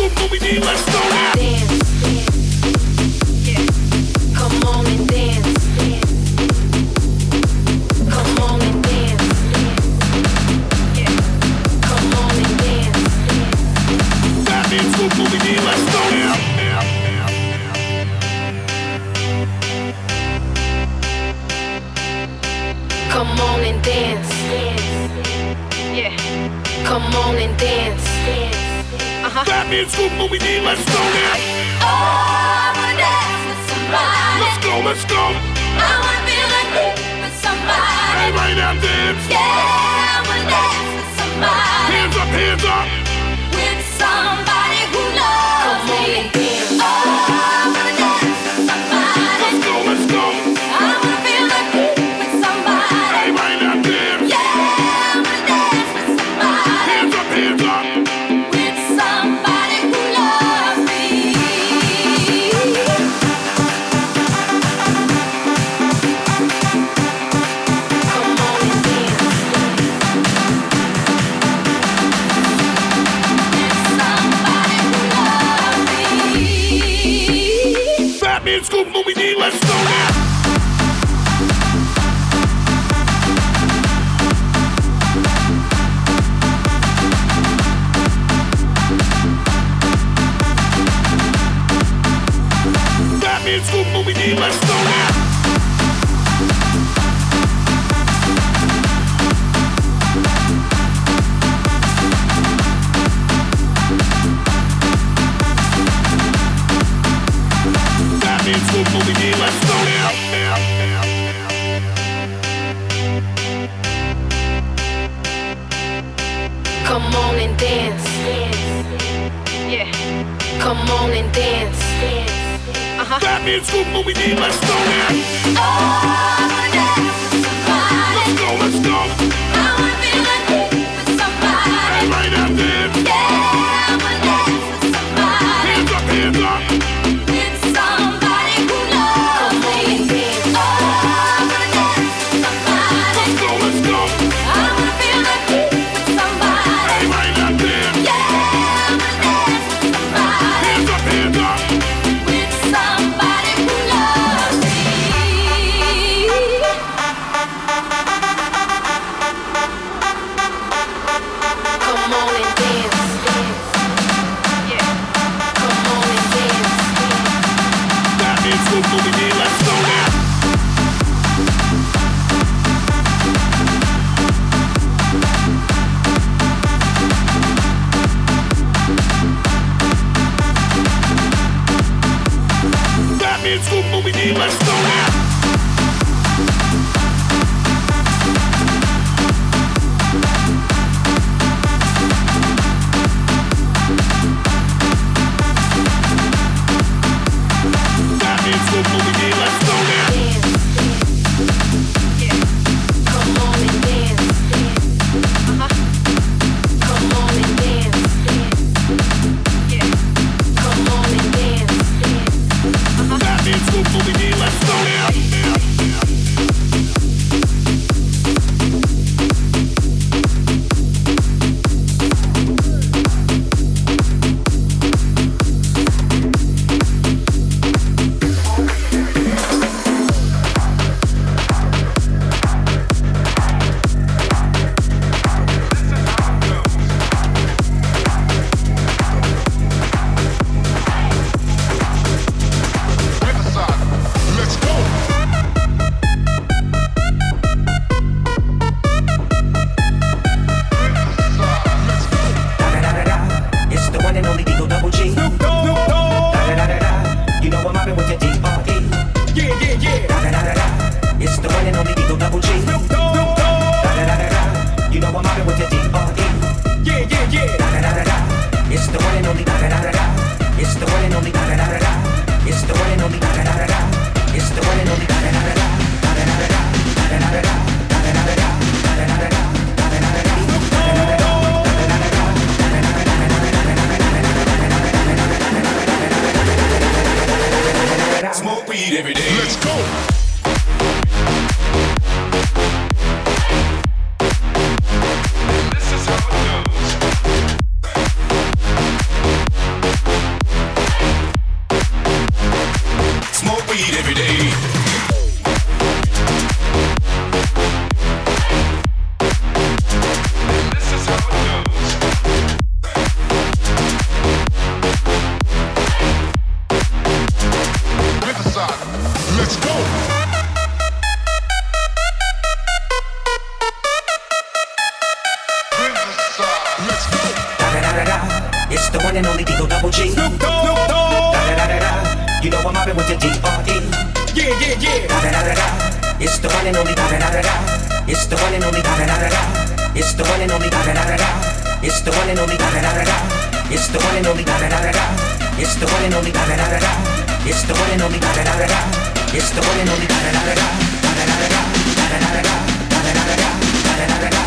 That's what let's go now! it's good, but we need less than to D-R-E. Yeah, yeah, yeah. Da da da da da. It's the one and only da da da da da. It's the one and only da da da da da. It's the one and only da da da da da. It's the one and only da da da da da. It's the one and only da da da da da. It's the one and only da da da da da. It's the one and only da da da da da. It's the one and only da da da da da. Da da da da da. Da da da da da. Da da da da da. Da da da da da. Da da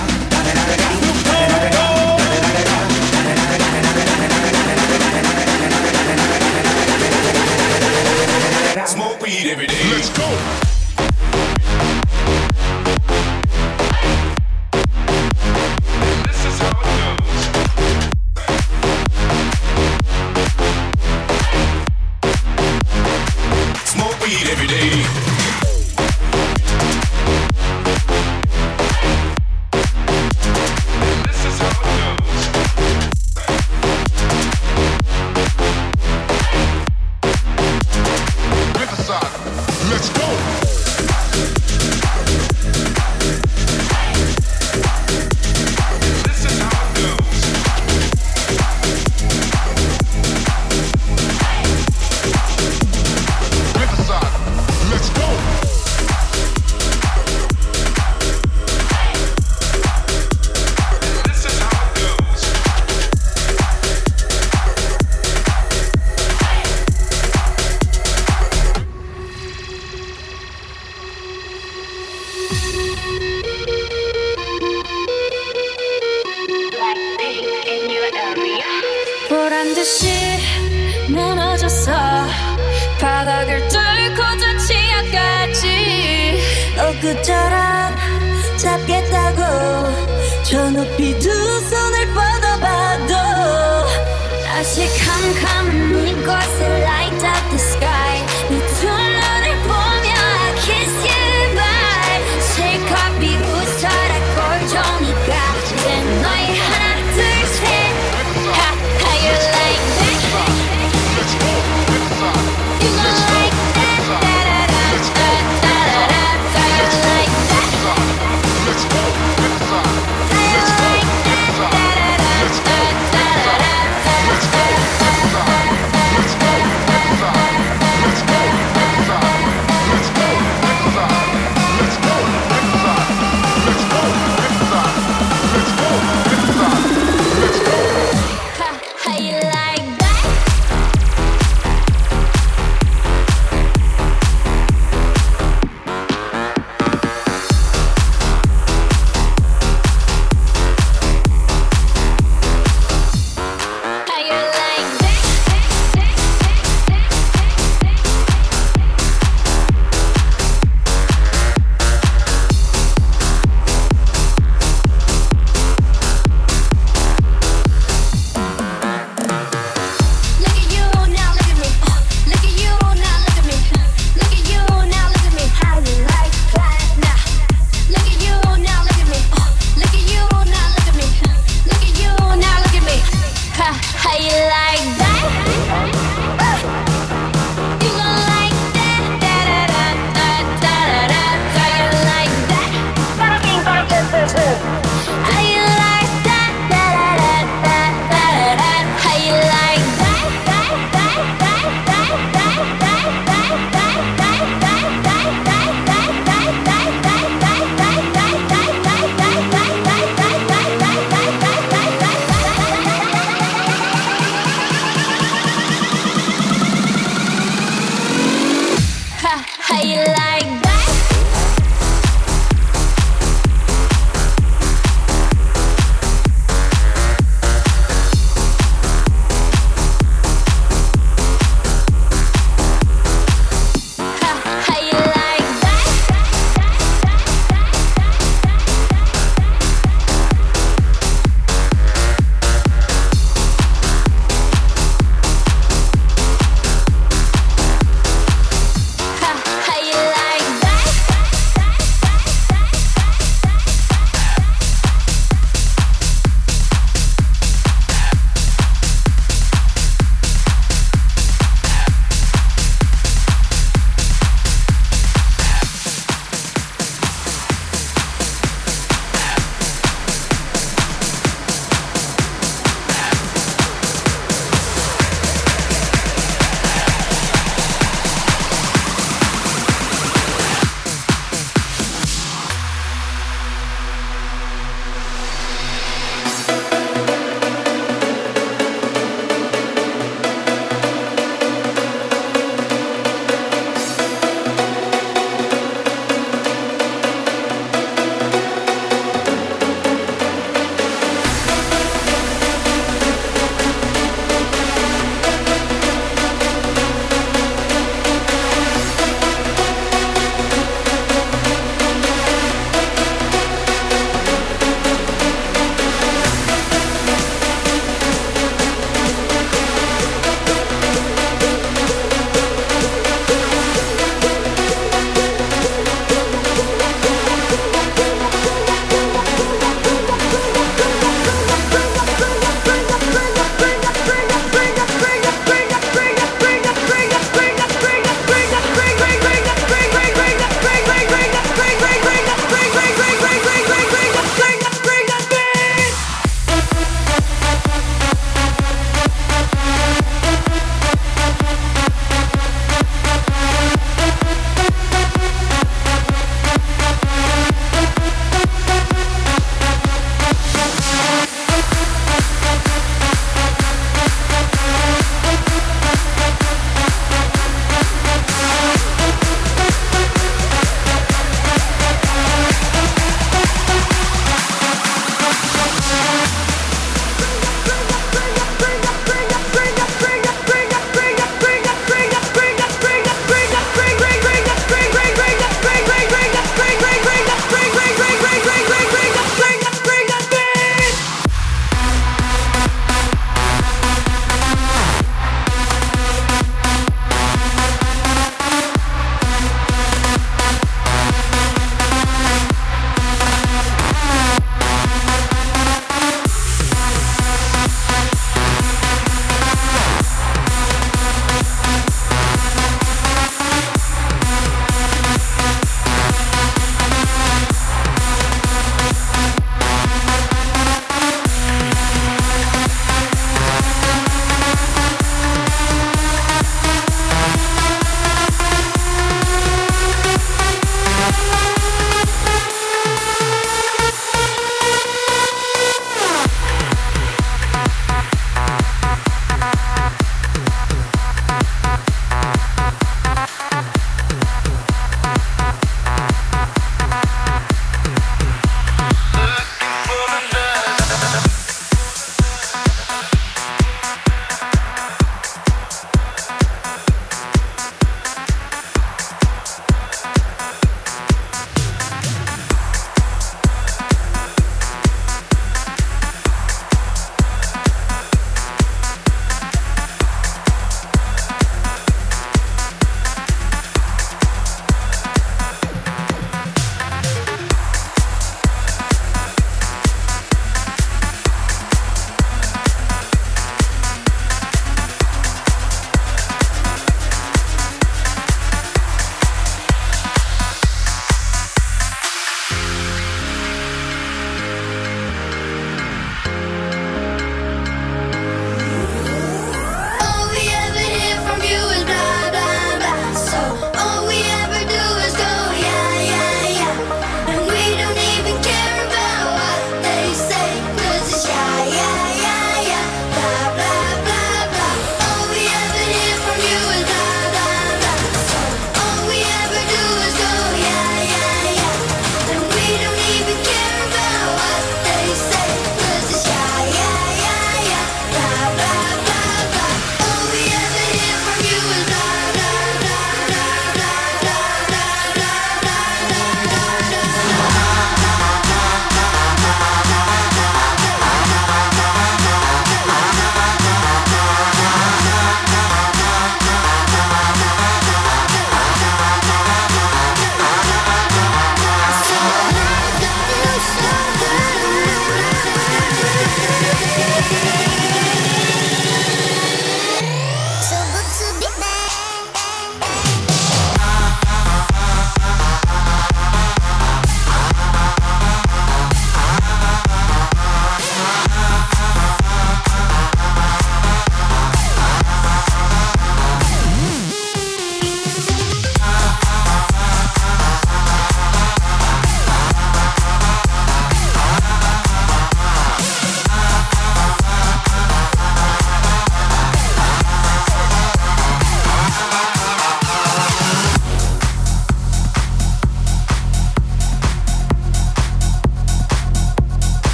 Smoke weed every day. Let's go. come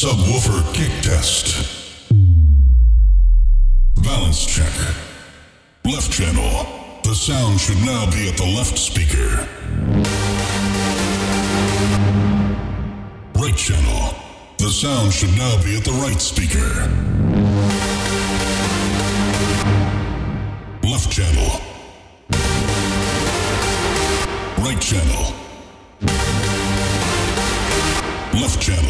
Subwoofer kick test. Balance check. Left channel. The sound should now be at the left speaker. Right channel. The sound should now be at the right speaker. Left channel. Right channel. Left channel.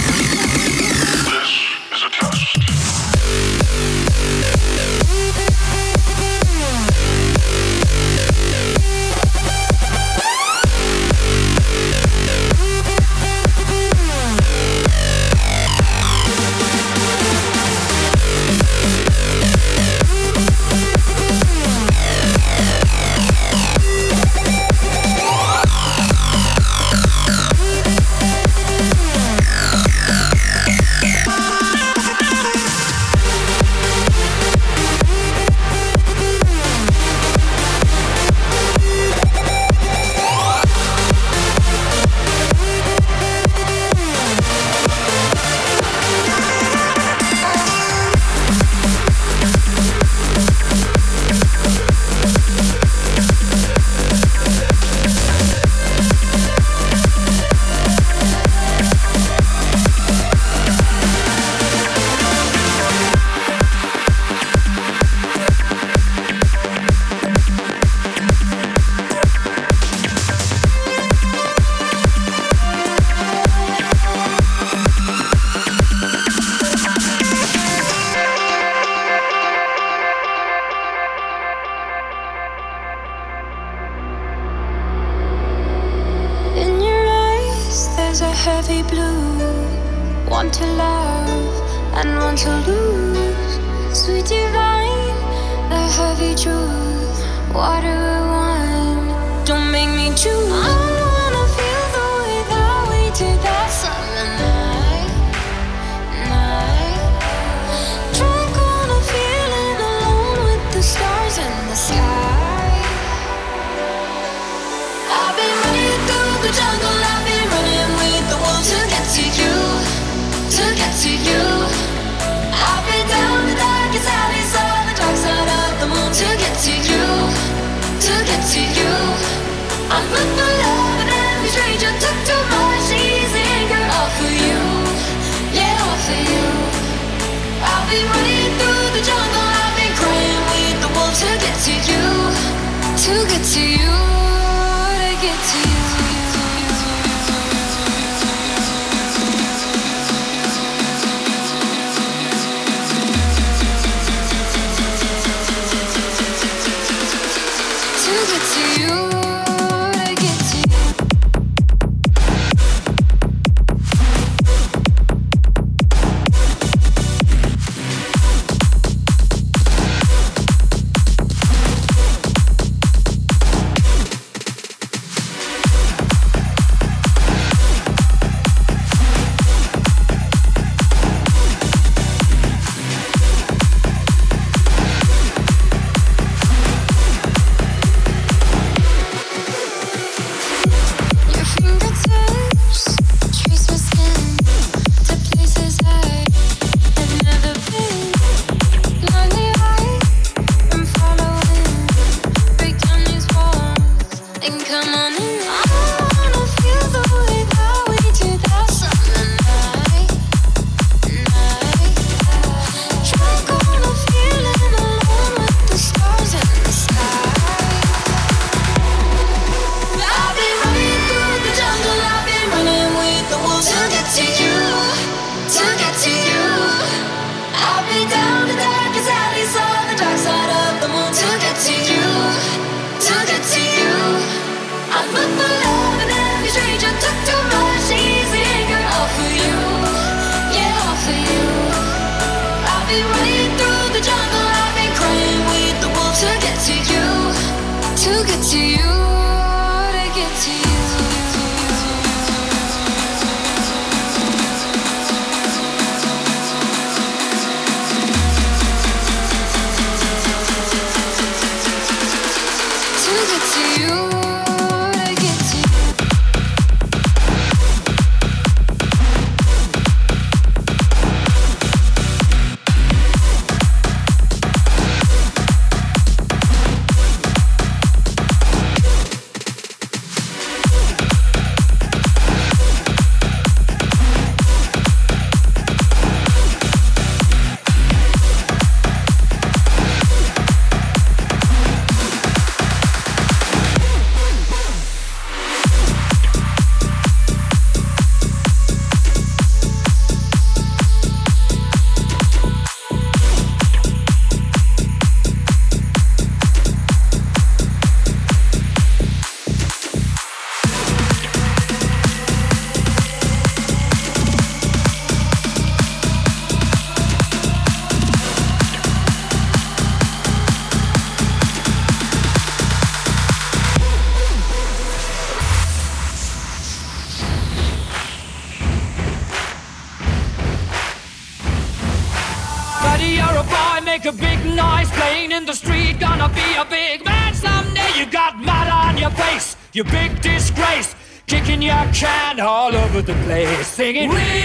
singing, We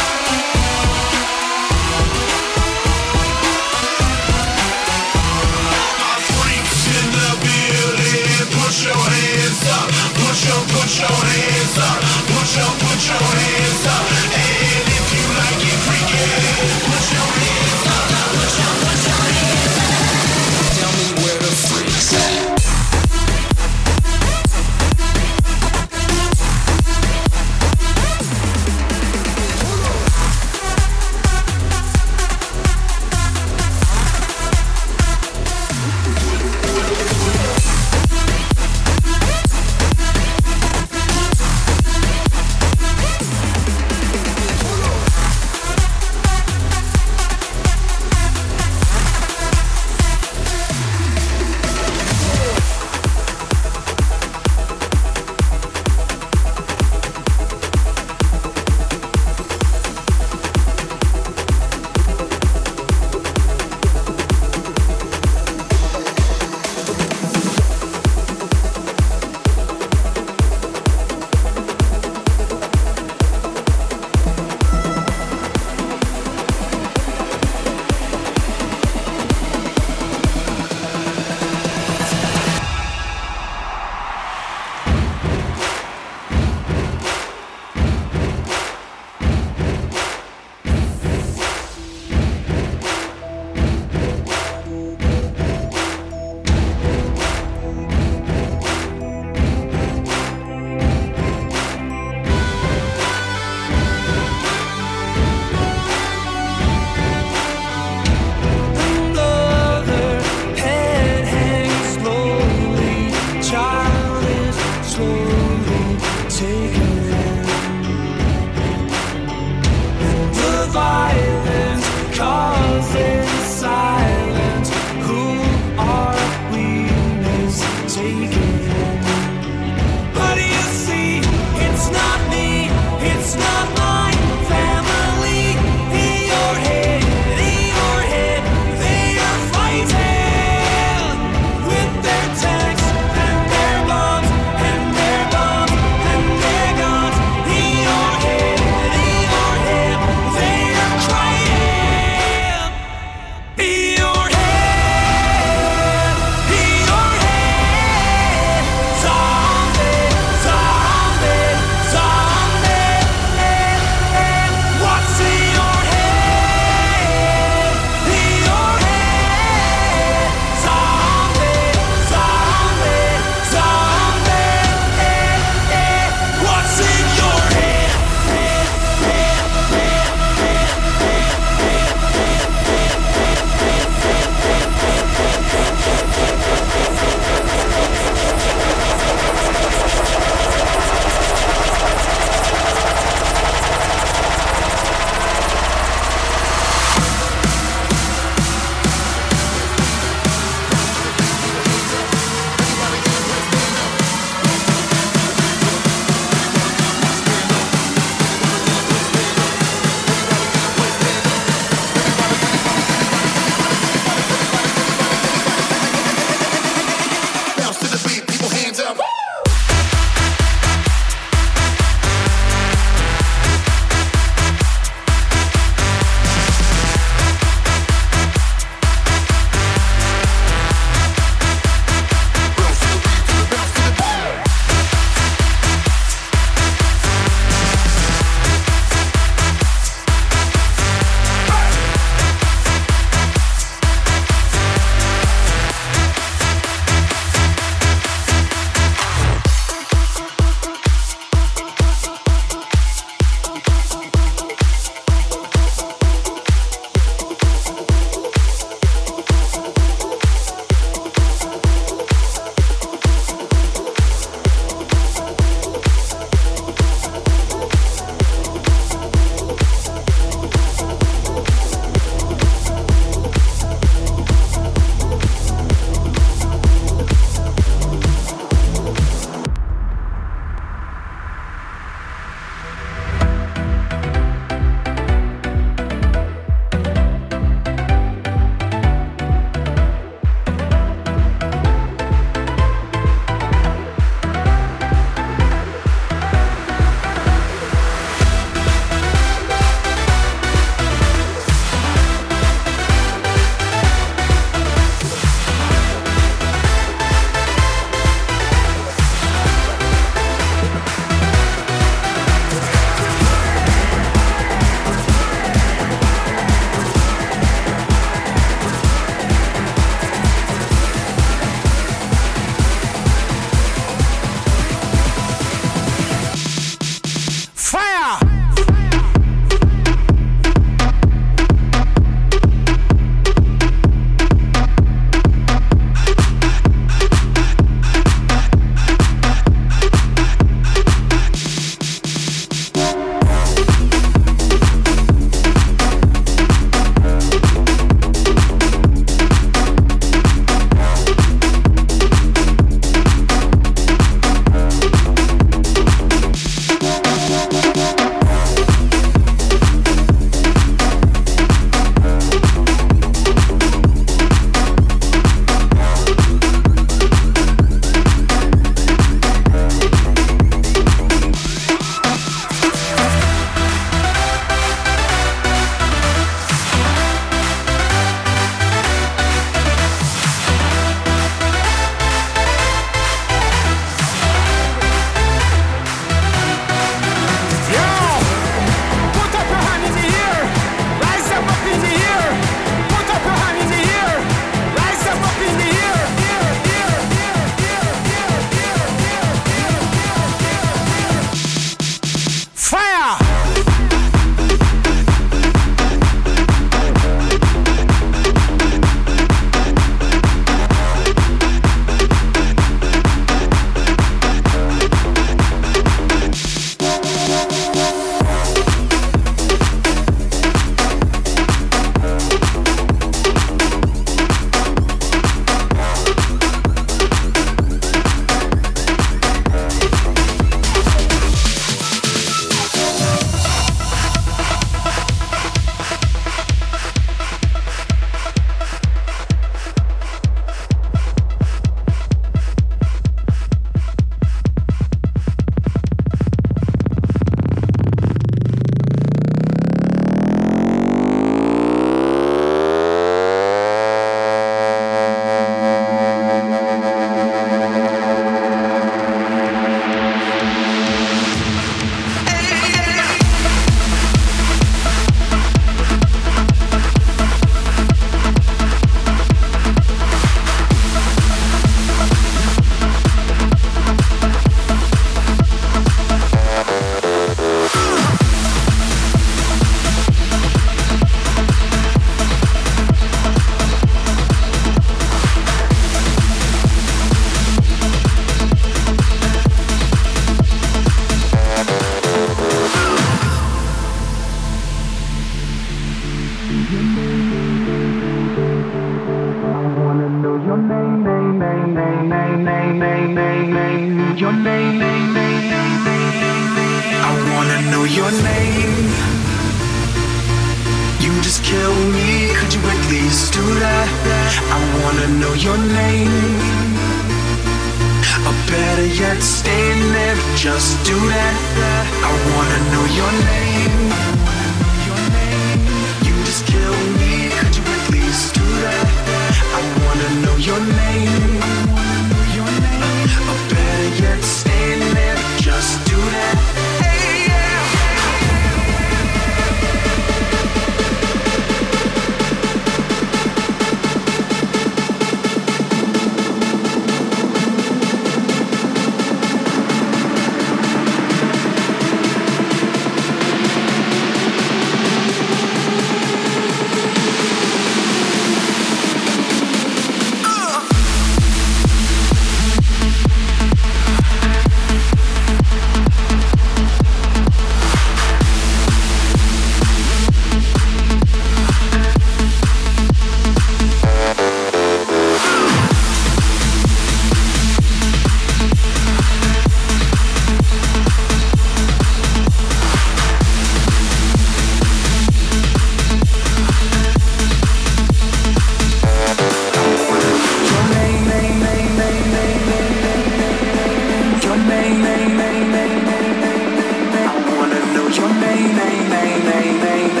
name, name,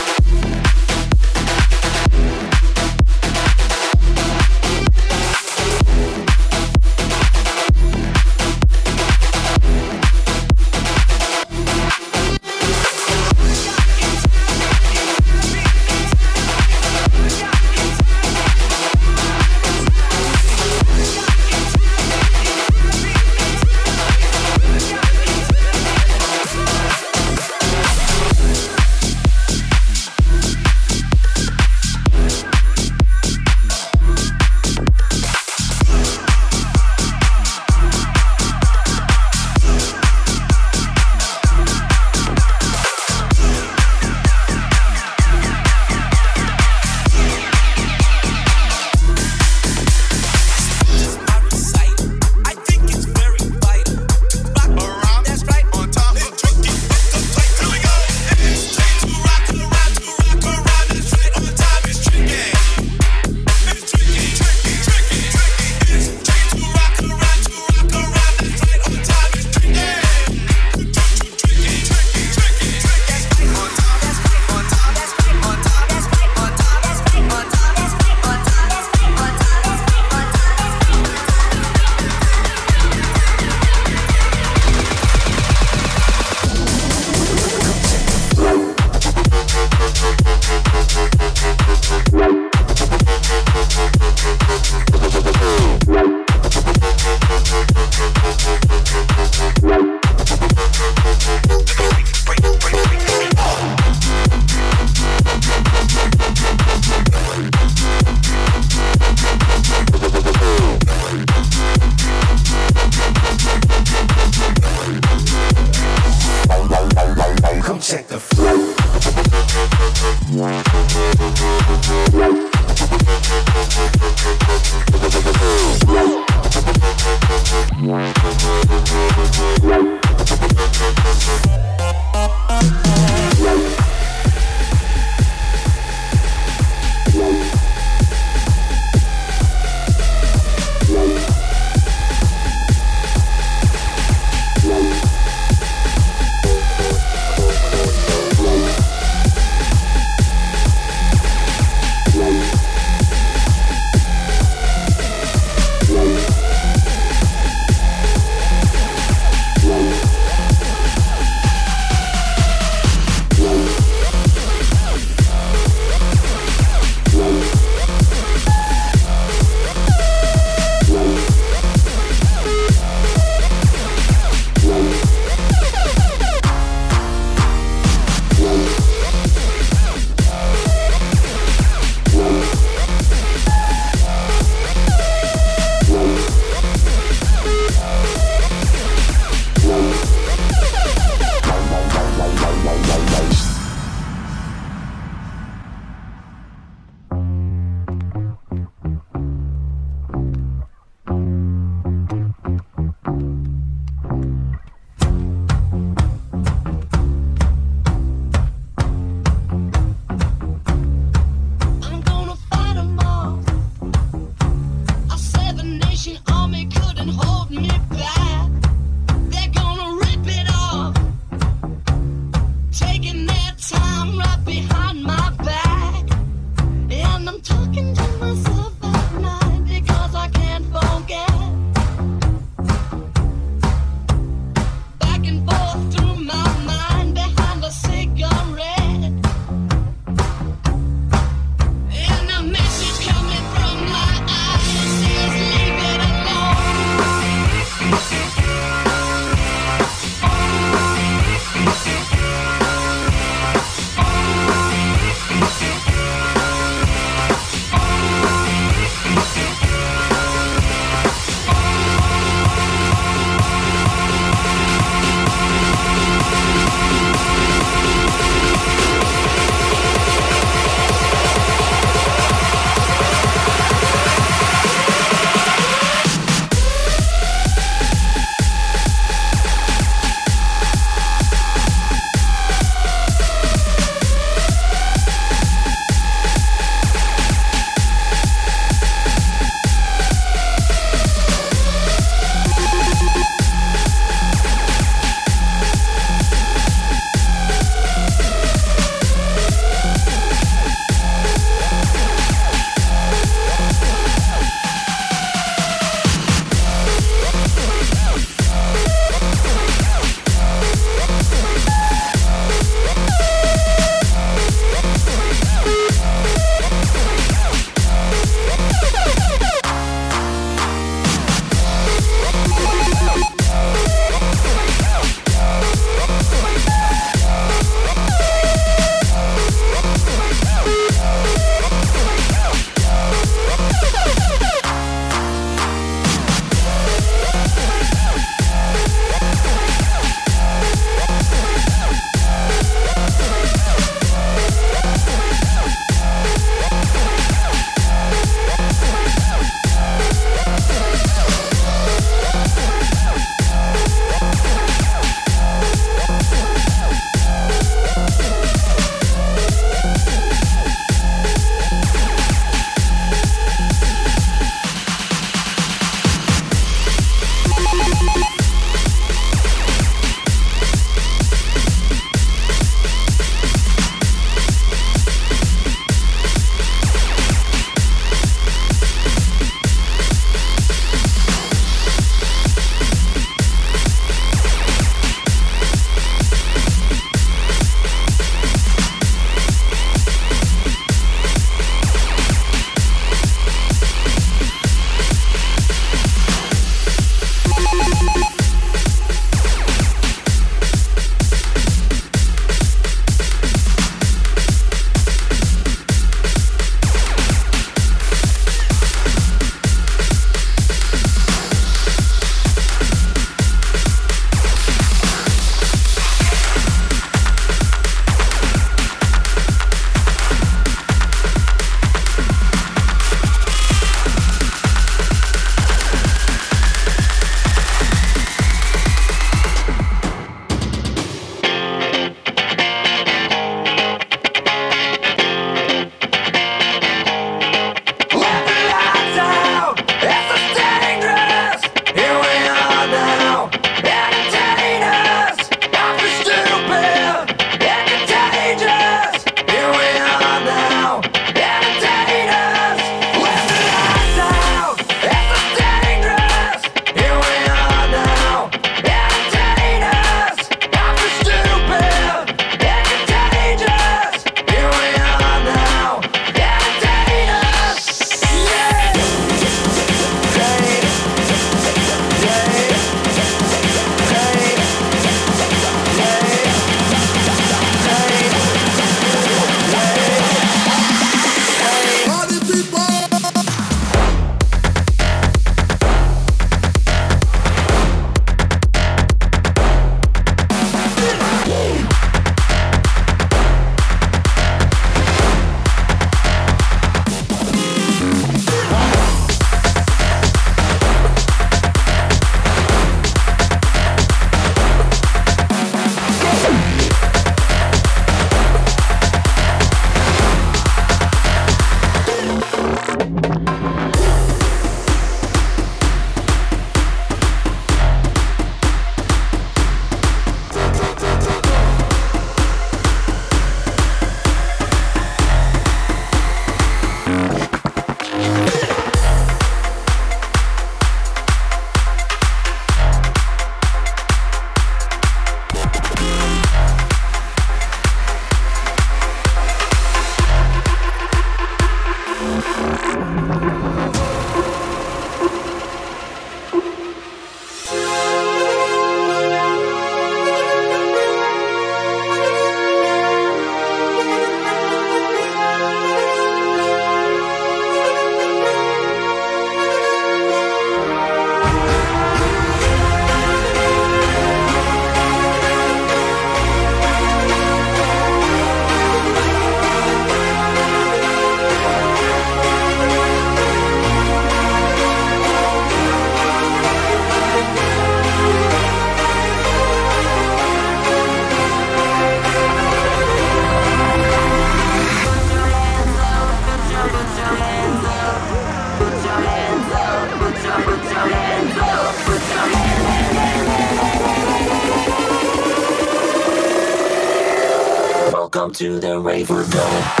flavor though.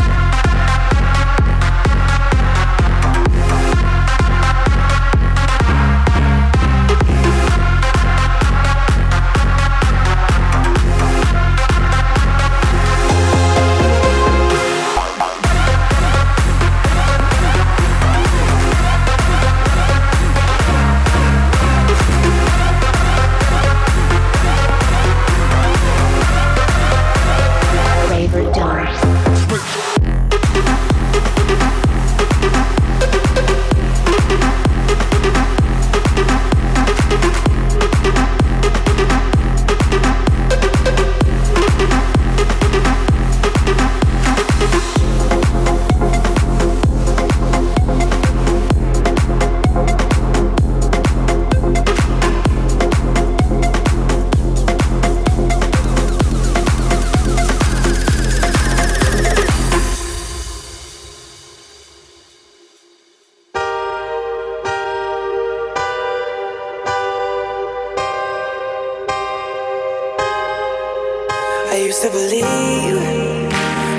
I used to believe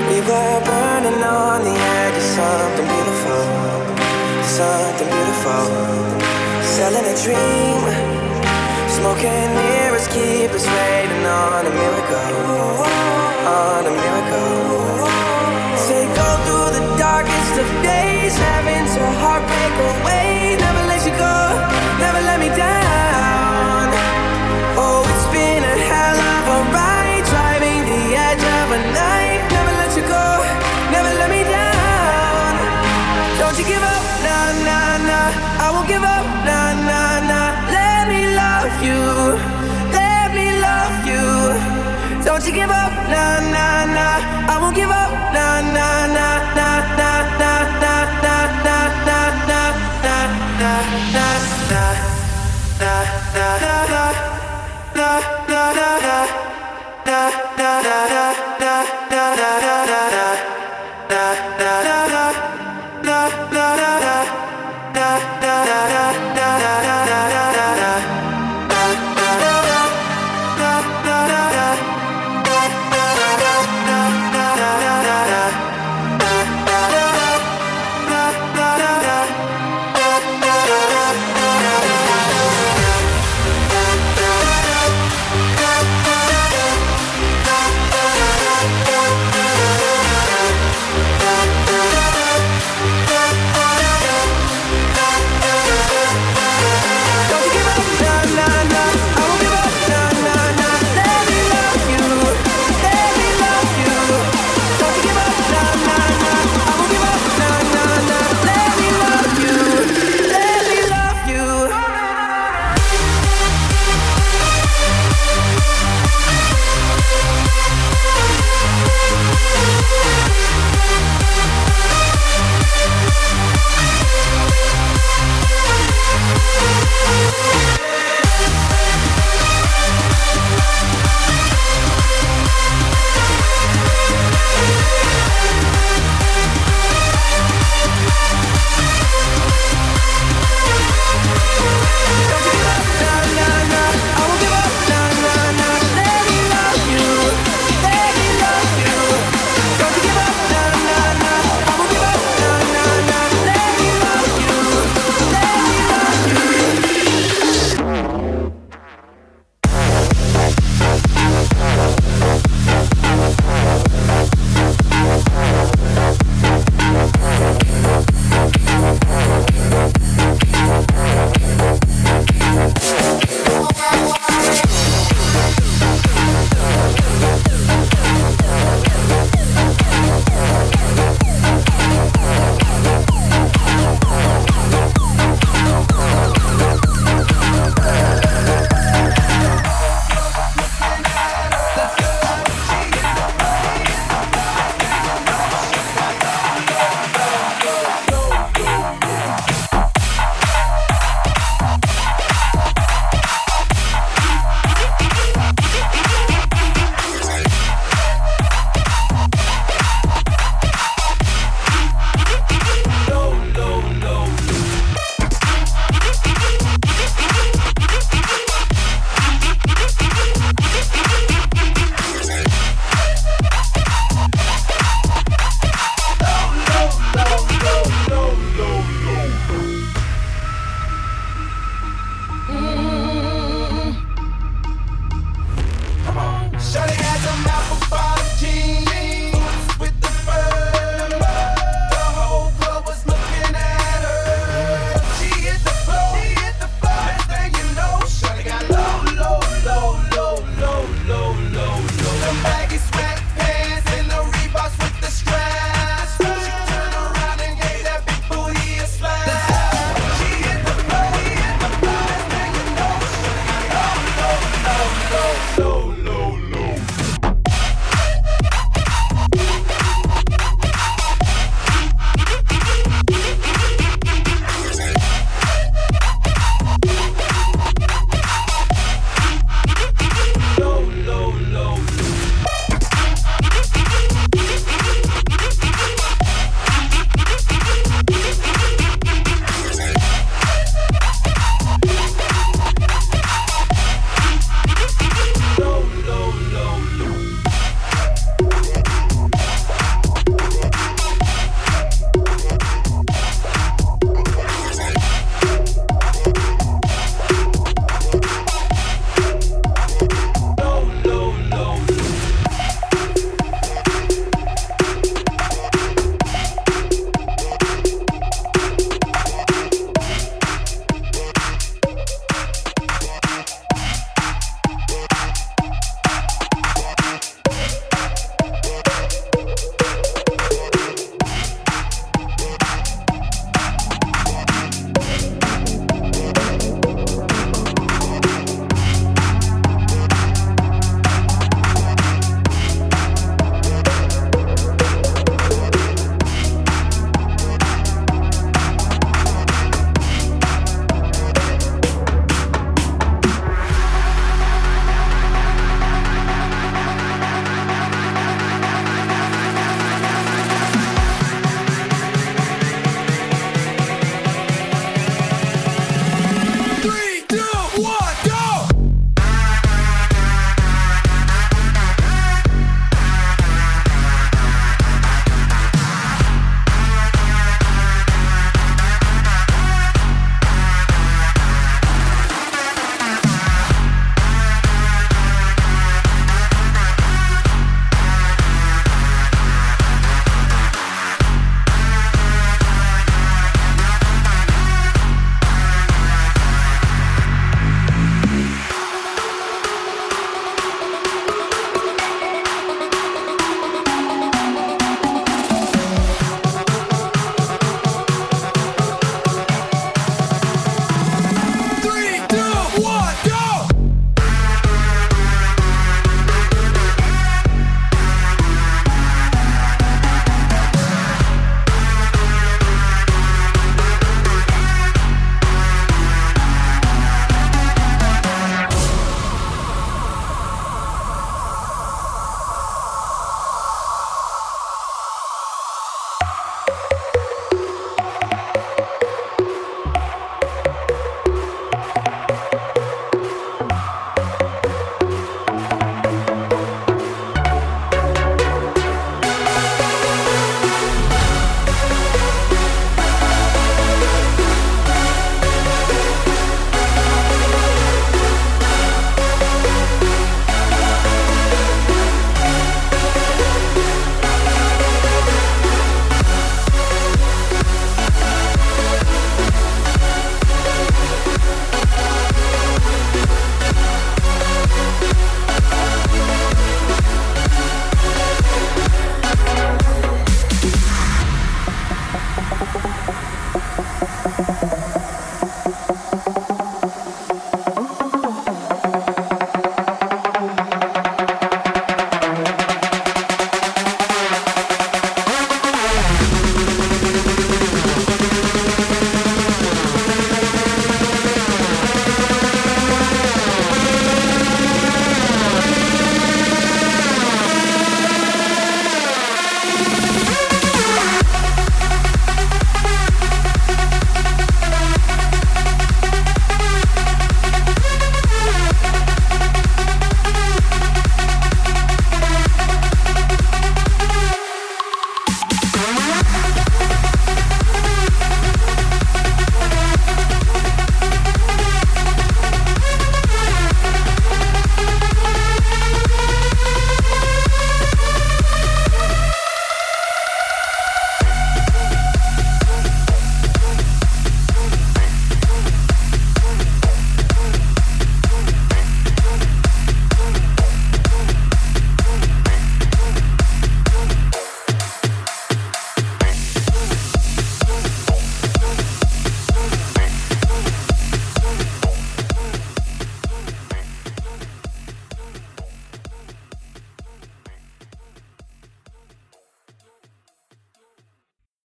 we were burning on the edge of something beautiful, something beautiful. Selling a dream, smoking mirrors keep us waiting on a miracle, on a miracle. Through the darkest of days, having to heartbreak away.